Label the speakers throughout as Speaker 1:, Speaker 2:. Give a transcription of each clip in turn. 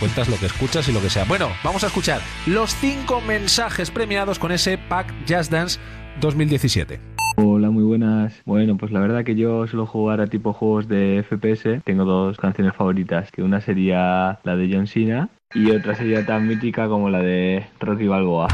Speaker 1: Cuentas lo que escuchas y lo que sea. Bueno, vamos a escuchar los cinco mensajes premiados con ese Pack Just Dance 2017.
Speaker 2: Hola, muy buenas. Bueno, pues la verdad que yo suelo jugar a tipo juegos de FPS. Tengo dos canciones favoritas, que una sería la de John Cena y otra sería tan mítica como la de Rocky Balboa.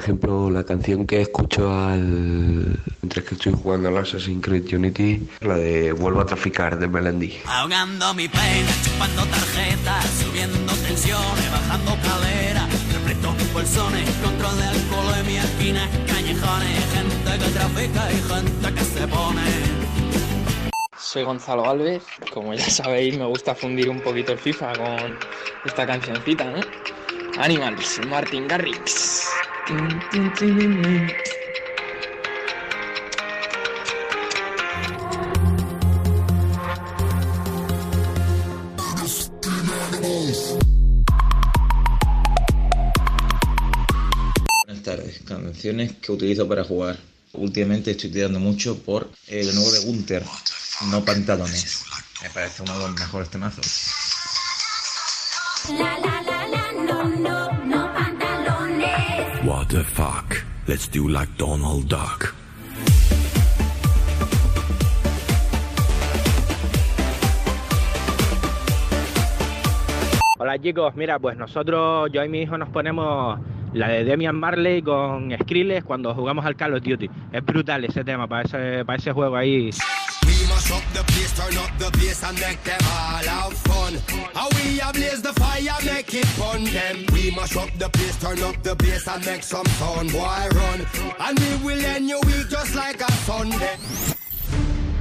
Speaker 3: Ejemplo, la canción que escucho al mientras que estoy jugando al Assassin's Creed Unity, la de Vuelvo a traficar de Melendi.
Speaker 4: Ahogando mi pena, chupando tarjetas, subiendo tensiones, bajando calera, repleto bolsones, control de alcoholemia, esquinas, callejones, gente que trafica y gente que se pone.
Speaker 5: Soy Gonzalo Alves, como ya sabéis me gusta fundir un poquito el FIFA con esta cancioncita, ¿no? Animals, Martin Garrix.
Speaker 6: Buenas tardes. Canciones que utilizo para jugar. Últimamente estoy tirando mucho por el nuevo de Gunter, No Pantalones. Me parece uno de los mejores temazos.
Speaker 7: What the fuck? Let's do like Donald Duck.
Speaker 8: Hola chicos, mira, pues nosotros, yo y mi hijo nos ponemos la de Demian Marley con Skrillex cuando jugamos al Call of Duty. Es brutal ese tema para ese, para ese juego ahí.
Speaker 9: them. We mash up the place, turn up the bass and make some sound. Boy, run. And we will end your week just like a Sunday.